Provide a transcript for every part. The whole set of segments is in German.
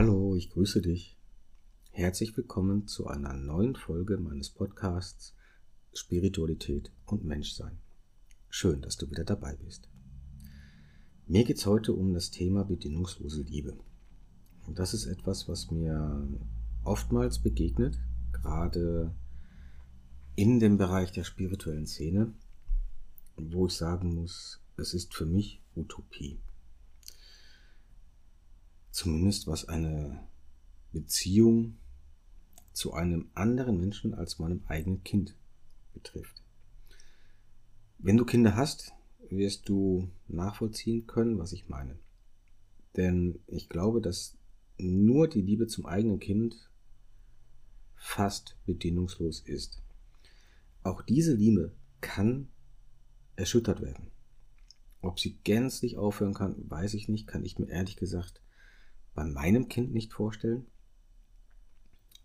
Hallo, ich grüße dich. Herzlich willkommen zu einer neuen Folge meines Podcasts Spiritualität und Menschsein. Schön, dass du wieder dabei bist. Mir geht es heute um das Thema bedingungslose Liebe. Und das ist etwas, was mir oftmals begegnet, gerade in dem Bereich der spirituellen Szene, wo ich sagen muss, es ist für mich Utopie. Zumindest was eine Beziehung zu einem anderen Menschen als meinem eigenen Kind betrifft. Wenn du Kinder hast, wirst du nachvollziehen können, was ich meine. Denn ich glaube, dass nur die Liebe zum eigenen Kind fast bedingungslos ist. Auch diese Liebe kann erschüttert werden. Ob sie gänzlich aufhören kann, weiß ich nicht, kann ich mir ehrlich gesagt bei meinem Kind nicht vorstellen.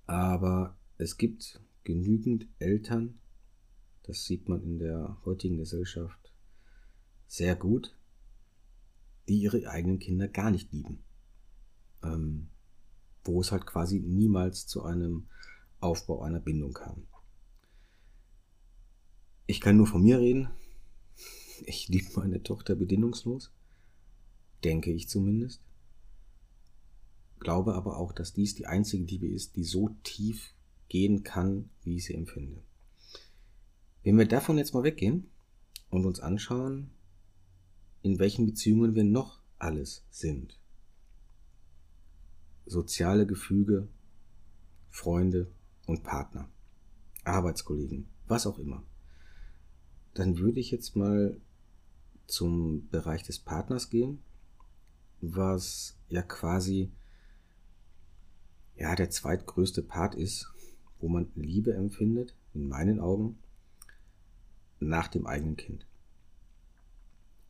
Aber es gibt genügend Eltern, das sieht man in der heutigen Gesellschaft sehr gut, die ihre eigenen Kinder gar nicht lieben. Ähm, wo es halt quasi niemals zu einem Aufbau einer Bindung kam. Ich kann nur von mir reden. Ich liebe meine Tochter bedingungslos. Denke ich zumindest glaube aber auch, dass dies die einzige Liebe ist, die so tief gehen kann, wie ich sie empfinde. Wenn wir davon jetzt mal weggehen und uns anschauen, in welchen Beziehungen wir noch alles sind. Soziale Gefüge, Freunde und Partner, Arbeitskollegen, was auch immer. Dann würde ich jetzt mal zum Bereich des Partners gehen, was ja quasi ja, der zweitgrößte Part ist, wo man Liebe empfindet, in meinen Augen, nach dem eigenen Kind.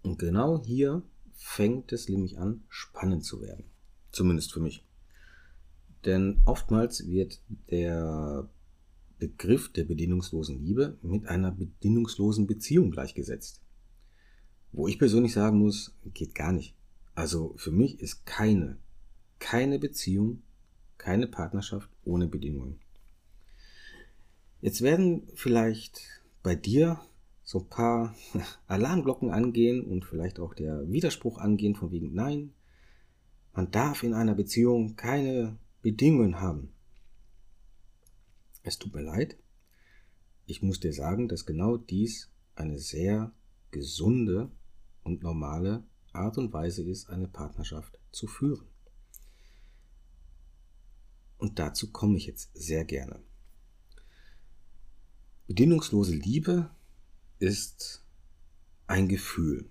Und genau hier fängt es nämlich an, spannend zu werden. Zumindest für mich. Denn oftmals wird der Begriff der bedingungslosen Liebe mit einer bedingungslosen Beziehung gleichgesetzt. Wo ich persönlich sagen muss, geht gar nicht. Also für mich ist keine, keine Beziehung keine Partnerschaft ohne Bedingungen. Jetzt werden vielleicht bei dir so ein paar Alarmglocken angehen und vielleicht auch der Widerspruch angehen von wegen Nein, man darf in einer Beziehung keine Bedingungen haben. Es tut mir leid. Ich muss dir sagen, dass genau dies eine sehr gesunde und normale Art und Weise ist, eine Partnerschaft zu führen. Und dazu komme ich jetzt sehr gerne. Bedingungslose Liebe ist ein Gefühl,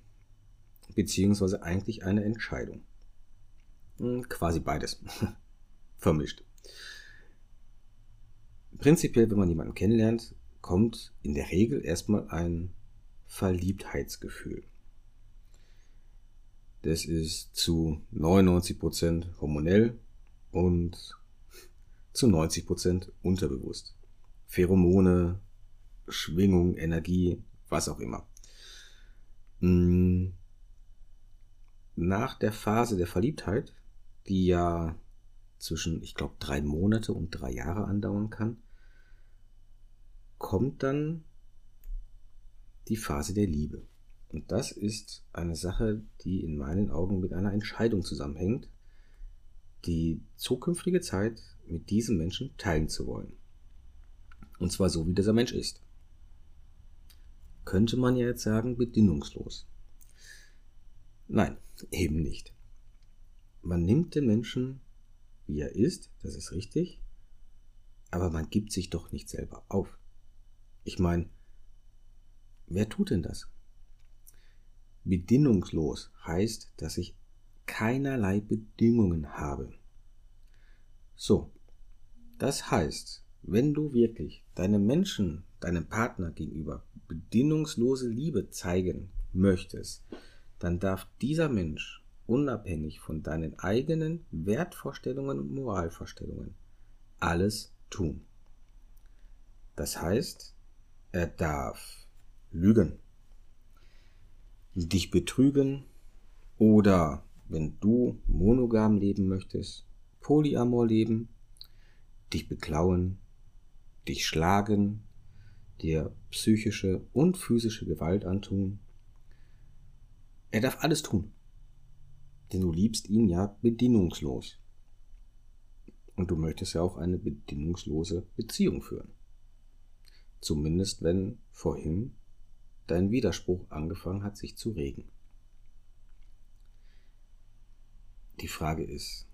beziehungsweise eigentlich eine Entscheidung. Hm, quasi beides. Vermischt. Prinzipiell, wenn man jemanden kennenlernt, kommt in der Regel erstmal ein Verliebtheitsgefühl. Das ist zu 99% hormonell und zu 90 Prozent unterbewusst. Pheromone, Schwingung, Energie, was auch immer. Hm. Nach der Phase der Verliebtheit, die ja zwischen, ich glaube, drei Monate und drei Jahre andauern kann, kommt dann die Phase der Liebe. Und das ist eine Sache, die in meinen Augen mit einer Entscheidung zusammenhängt, die zukünftige Zeit mit diesem Menschen teilen zu wollen. Und zwar so, wie dieser Mensch ist. Könnte man ja jetzt sagen, bedingungslos. Nein, eben nicht. Man nimmt den Menschen, wie er ist, das ist richtig, aber man gibt sich doch nicht selber auf. Ich meine, wer tut denn das? Bedingungslos heißt, dass ich keinerlei Bedingungen habe. So, das heißt, wenn du wirklich deinem Menschen, deinem Partner gegenüber bedingungslose Liebe zeigen möchtest, dann darf dieser Mensch unabhängig von deinen eigenen Wertvorstellungen und Moralvorstellungen alles tun. Das heißt, er darf lügen, dich betrügen oder wenn du monogam leben möchtest, Polyamor leben, dich beklauen, dich schlagen, dir psychische und physische Gewalt antun. Er darf alles tun, denn du liebst ihn ja bedingungslos. Und du möchtest ja auch eine bedingungslose Beziehung führen. Zumindest wenn vorhin dein Widerspruch angefangen hat, sich zu regen. Die Frage ist,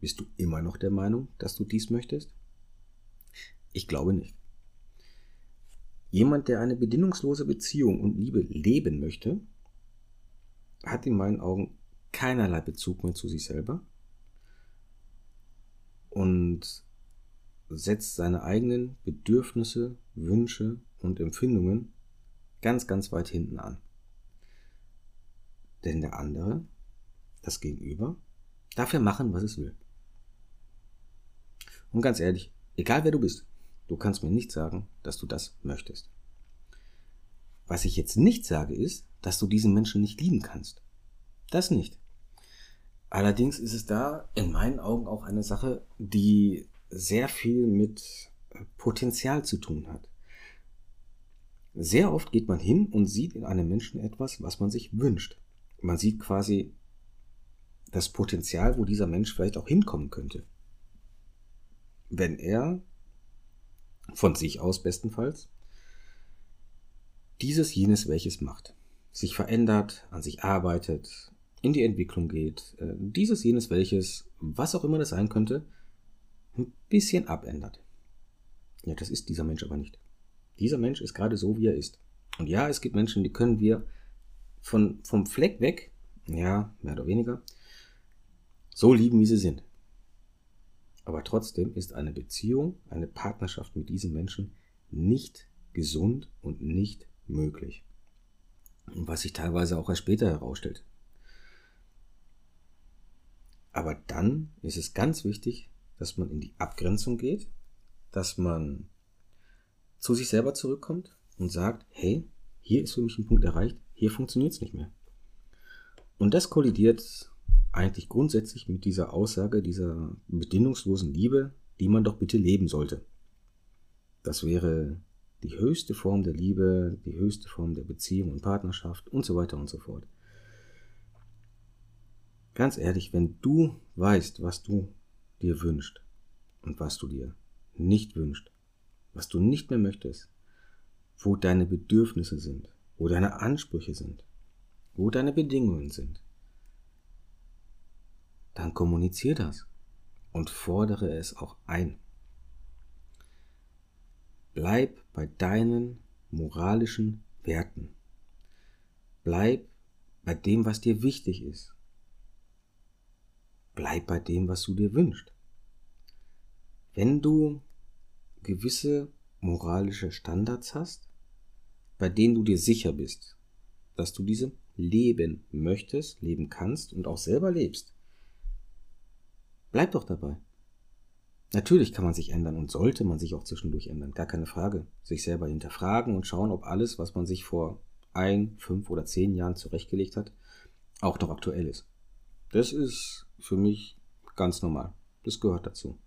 bist du immer noch der Meinung, dass du dies möchtest? Ich glaube nicht. Jemand, der eine bedingungslose Beziehung und Liebe leben möchte, hat in meinen Augen keinerlei Bezug mehr zu sich selber und setzt seine eigenen Bedürfnisse, Wünsche und Empfindungen ganz, ganz weit hinten an. Denn der andere, das Gegenüber, darf ja machen, was es will. Und ganz ehrlich, egal wer du bist, du kannst mir nicht sagen, dass du das möchtest. Was ich jetzt nicht sage, ist, dass du diesen Menschen nicht lieben kannst. Das nicht. Allerdings ist es da in meinen Augen auch eine Sache, die sehr viel mit Potenzial zu tun hat. Sehr oft geht man hin und sieht in einem Menschen etwas, was man sich wünscht. Man sieht quasi das Potenzial, wo dieser Mensch vielleicht auch hinkommen könnte. Wenn er von sich aus bestenfalls dieses, jenes, welches macht, sich verändert, an sich arbeitet, in die Entwicklung geht, äh, dieses, jenes, welches, was auch immer das sein könnte, ein bisschen abändert. Ja, das ist dieser Mensch aber nicht. Dieser Mensch ist gerade so, wie er ist. Und ja, es gibt Menschen, die können wir von, vom Fleck weg, ja, mehr oder weniger, so lieben, wie sie sind. Aber trotzdem ist eine Beziehung, eine Partnerschaft mit diesem Menschen nicht gesund und nicht möglich. Was sich teilweise auch erst später herausstellt. Aber dann ist es ganz wichtig, dass man in die Abgrenzung geht, dass man zu sich selber zurückkommt und sagt, hey, hier ist für mich ein Punkt erreicht, hier funktioniert es nicht mehr. Und das kollidiert eigentlich grundsätzlich mit dieser Aussage, dieser bedingungslosen Liebe, die man doch bitte leben sollte. Das wäre die höchste Form der Liebe, die höchste Form der Beziehung und Partnerschaft und so weiter und so fort. Ganz ehrlich, wenn du weißt, was du dir wünschst und was du dir nicht wünschst, was du nicht mehr möchtest, wo deine Bedürfnisse sind, wo deine Ansprüche sind, wo deine Bedingungen sind, dann kommunizier das und fordere es auch ein. Bleib bei deinen moralischen Werten. Bleib bei dem, was dir wichtig ist. Bleib bei dem, was du dir wünschst. Wenn du gewisse moralische Standards hast, bei denen du dir sicher bist, dass du diese leben möchtest, leben kannst und auch selber lebst, bleib doch dabei. Natürlich kann man sich ändern und sollte man sich auch zwischendurch ändern, gar keine Frage. Sich selber hinterfragen und schauen, ob alles, was man sich vor ein, fünf oder zehn Jahren zurechtgelegt hat, auch noch aktuell ist. Das ist für mich ganz normal. Das gehört dazu.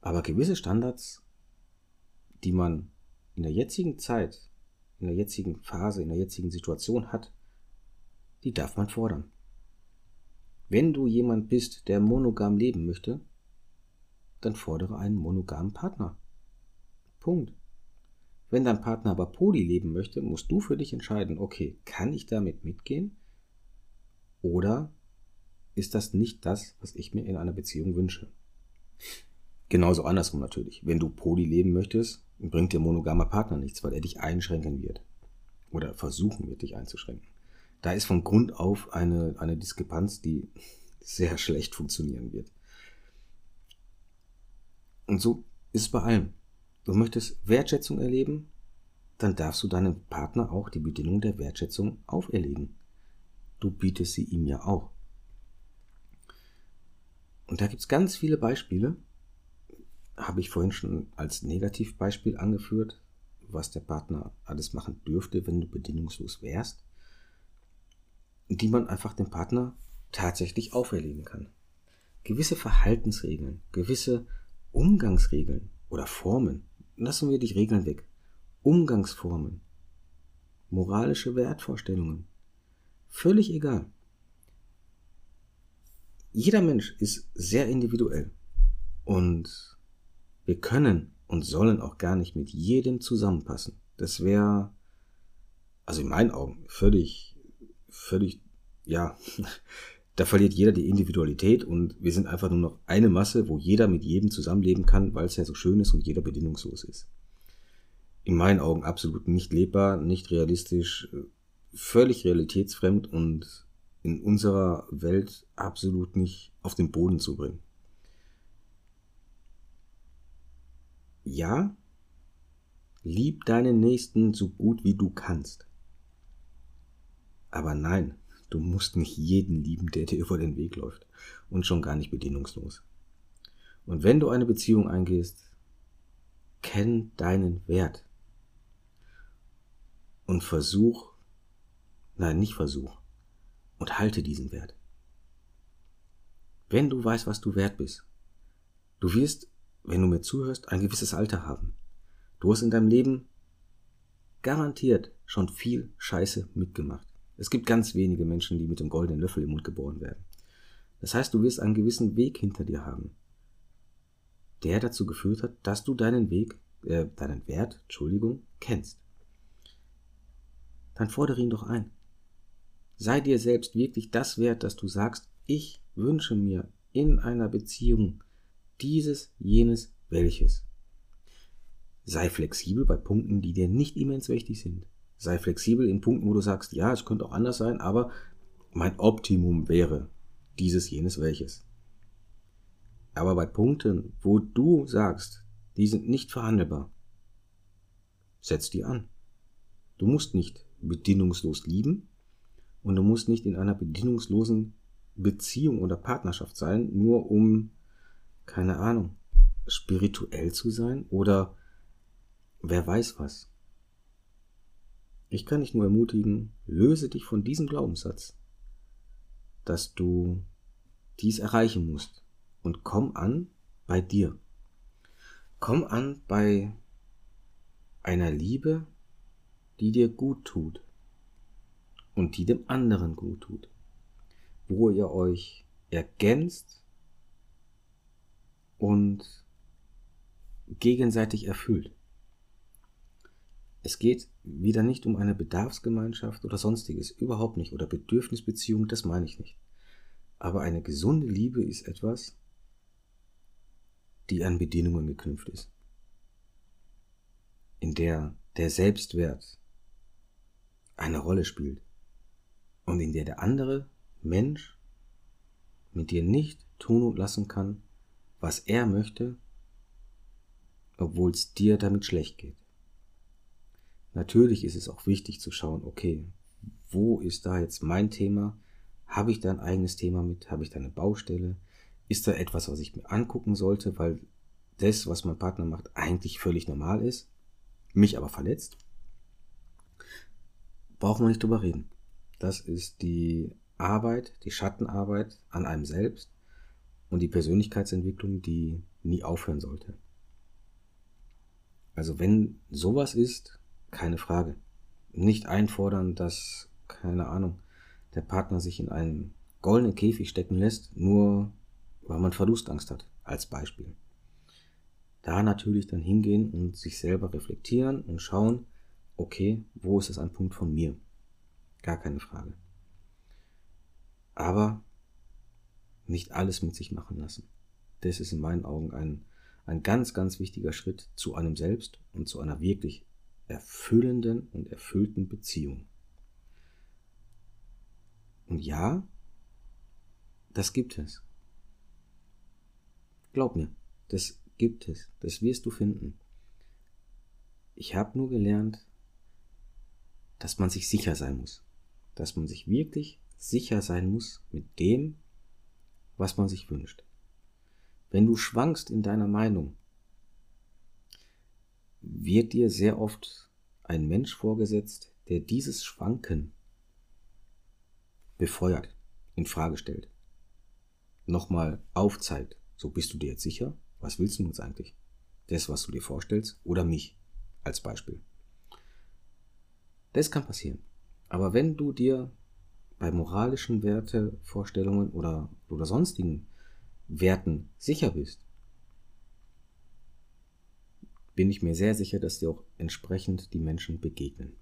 Aber gewisse Standards, die man in der jetzigen Zeit, in der jetzigen Phase, in der jetzigen Situation hat, die darf man fordern. Wenn du jemand bist, der monogam leben möchte, dann fordere einen monogamen Partner. Punkt. Wenn dein Partner aber poly leben möchte, musst du für dich entscheiden, okay, kann ich damit mitgehen? Oder ist das nicht das, was ich mir in einer Beziehung wünsche. Genauso andersrum natürlich. Wenn du poly leben möchtest, bringt dir monogamer Partner nichts, weil er dich einschränken wird. Oder versuchen wird, dich einzuschränken. Da ist von Grund auf eine, eine Diskrepanz, die sehr schlecht funktionieren wird. Und so ist es bei allem. Du möchtest Wertschätzung erleben, dann darfst du deinem Partner auch die Bedingung der Wertschätzung auferlegen. Du bietest sie ihm ja auch. Und da gibt es ganz viele Beispiele, habe ich vorhin schon als Negativbeispiel angeführt, was der Partner alles machen dürfte, wenn du bedingungslos wärst, die man einfach dem Partner tatsächlich auferlegen kann. gewisse Verhaltensregeln, gewisse Umgangsregeln oder Formen. Lassen wir die Regeln weg. Umgangsformen, moralische Wertvorstellungen. Völlig egal. Jeder Mensch ist sehr individuell und wir können und sollen auch gar nicht mit jedem zusammenpassen. Das wäre, also in meinen Augen, völlig, völlig, ja, da verliert jeder die Individualität und wir sind einfach nur noch eine Masse, wo jeder mit jedem zusammenleben kann, weil es ja so schön ist und jeder bedingungslos ist. In meinen Augen absolut nicht lebbar, nicht realistisch, völlig realitätsfremd und in unserer Welt absolut nicht auf den Boden zu bringen. Ja, lieb deinen Nächsten so gut wie du kannst. Aber nein, du musst nicht jeden lieben, der dir über den Weg läuft und schon gar nicht bedingungslos. Und wenn du eine Beziehung eingehst, kenn deinen Wert und versuch, nein, nicht versuch, und halte diesen Wert. Wenn du weißt, was du wert bist, du wirst, wenn du mir zuhörst, ein gewisses Alter haben. Du hast in deinem Leben garantiert schon viel Scheiße mitgemacht. Es gibt ganz wenige Menschen, die mit dem goldenen Löffel im Mund geboren werden. Das heißt, du wirst einen gewissen Weg hinter dir haben, der dazu geführt hat, dass du deinen Weg, äh, deinen Wert, Entschuldigung, kennst. Dann fordere ihn doch ein. Sei dir selbst wirklich das wert, dass du sagst, ich wünsche mir in einer Beziehung dieses, jenes, welches. Sei flexibel bei Punkten, die dir nicht immens wichtig sind. Sei flexibel in Punkten, wo du sagst, ja, es könnte auch anders sein, aber mein Optimum wäre dieses, jenes, welches. Aber bei Punkten, wo du sagst, die sind nicht verhandelbar, setz die an. Du musst nicht bedingungslos lieben, und du musst nicht in einer bedingungslosen Beziehung oder Partnerschaft sein, nur um, keine Ahnung, spirituell zu sein oder wer weiß was. Ich kann dich nur ermutigen, löse dich von diesem Glaubenssatz, dass du dies erreichen musst und komm an bei dir. Komm an bei einer Liebe, die dir gut tut und die dem anderen gut tut, wo ihr euch ergänzt und gegenseitig erfüllt. Es geht wieder nicht um eine Bedarfsgemeinschaft oder sonstiges, überhaupt nicht, oder Bedürfnisbeziehung, das meine ich nicht. Aber eine gesunde Liebe ist etwas, die an Bedingungen geknüpft ist, in der der Selbstwert eine Rolle spielt und in der der andere Mensch mit dir nicht tun und lassen kann, was er möchte, obwohl es dir damit schlecht geht. Natürlich ist es auch wichtig zu schauen, okay, wo ist da jetzt mein Thema? Habe ich da ein eigenes Thema mit? Habe ich da eine Baustelle? Ist da etwas, was ich mir angucken sollte, weil das, was mein Partner macht, eigentlich völlig normal ist, mich aber verletzt? Brauchen wir nicht drüber reden. Das ist die Arbeit, die Schattenarbeit an einem selbst und die Persönlichkeitsentwicklung, die nie aufhören sollte. Also wenn sowas ist, keine Frage. Nicht einfordern, dass, keine Ahnung, der Partner sich in einen goldenen Käfig stecken lässt, nur weil man Verlustangst hat, als Beispiel. Da natürlich dann hingehen und sich selber reflektieren und schauen, okay, wo ist das ein Punkt von mir? Gar keine Frage. Aber nicht alles mit sich machen lassen. Das ist in meinen Augen ein, ein ganz, ganz wichtiger Schritt zu einem selbst und zu einer wirklich erfüllenden und erfüllten Beziehung. Und ja, das gibt es. Glaub mir, das gibt es. Das wirst du finden. Ich habe nur gelernt, dass man sich sicher sein muss dass man sich wirklich sicher sein muss mit dem, was man sich wünscht. Wenn du schwankst in deiner Meinung, wird dir sehr oft ein Mensch vorgesetzt, der dieses Schwanken befeuert, in Frage stellt. nochmal aufzeigt, so bist du dir jetzt sicher, was willst du jetzt eigentlich? Das, was du dir vorstellst, oder mich als Beispiel. Das kann passieren. Aber wenn du dir bei moralischen Wertevorstellungen oder, oder sonstigen Werten sicher bist, bin ich mir sehr sicher, dass dir auch entsprechend die Menschen begegnen.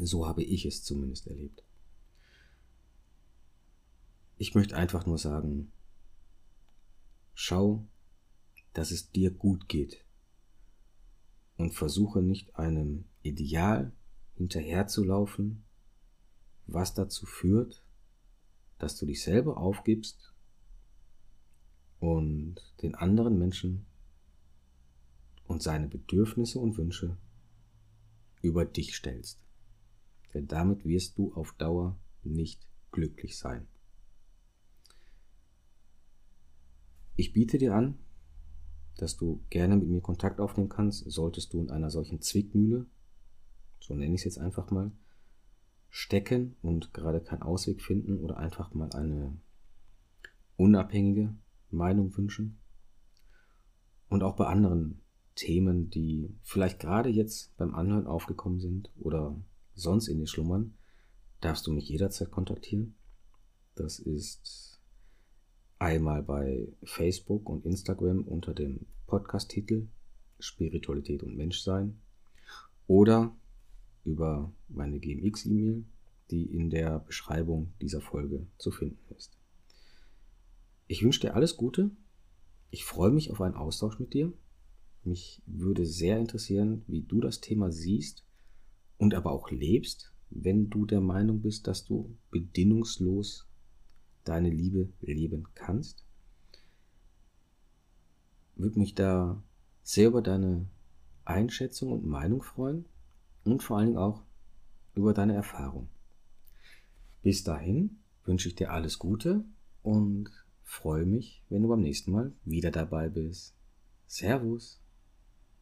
So habe ich es zumindest erlebt. Ich möchte einfach nur sagen, schau, dass es dir gut geht und versuche nicht einem Ideal hinterherzulaufen, was dazu führt, dass du dich selber aufgibst und den anderen Menschen und seine Bedürfnisse und Wünsche über dich stellst. Denn damit wirst du auf Dauer nicht glücklich sein. Ich biete dir an, dass du gerne mit mir Kontakt aufnehmen kannst, solltest du in einer solchen Zwickmühle, so nenne ich es jetzt einfach mal, stecken und gerade keinen Ausweg finden oder einfach mal eine unabhängige Meinung wünschen. Und auch bei anderen Themen, die vielleicht gerade jetzt beim Anhören aufgekommen sind oder sonst in dir schlummern, darfst du mich jederzeit kontaktieren. Das ist einmal bei Facebook und Instagram unter dem Podcast-Titel Spiritualität und Menschsein oder über meine GMX-E-Mail, die in der Beschreibung dieser Folge zu finden ist. Ich wünsche dir alles Gute. Ich freue mich auf einen Austausch mit dir. Mich würde sehr interessieren, wie du das Thema siehst und aber auch lebst, wenn du der Meinung bist, dass du bedingungslos deine Liebe leben kannst. Würde mich da sehr über deine Einschätzung und Meinung freuen und vor allen Dingen auch über deine Erfahrung. Bis dahin wünsche ich dir alles Gute und freue mich, wenn du beim nächsten Mal wieder dabei bist. Servus.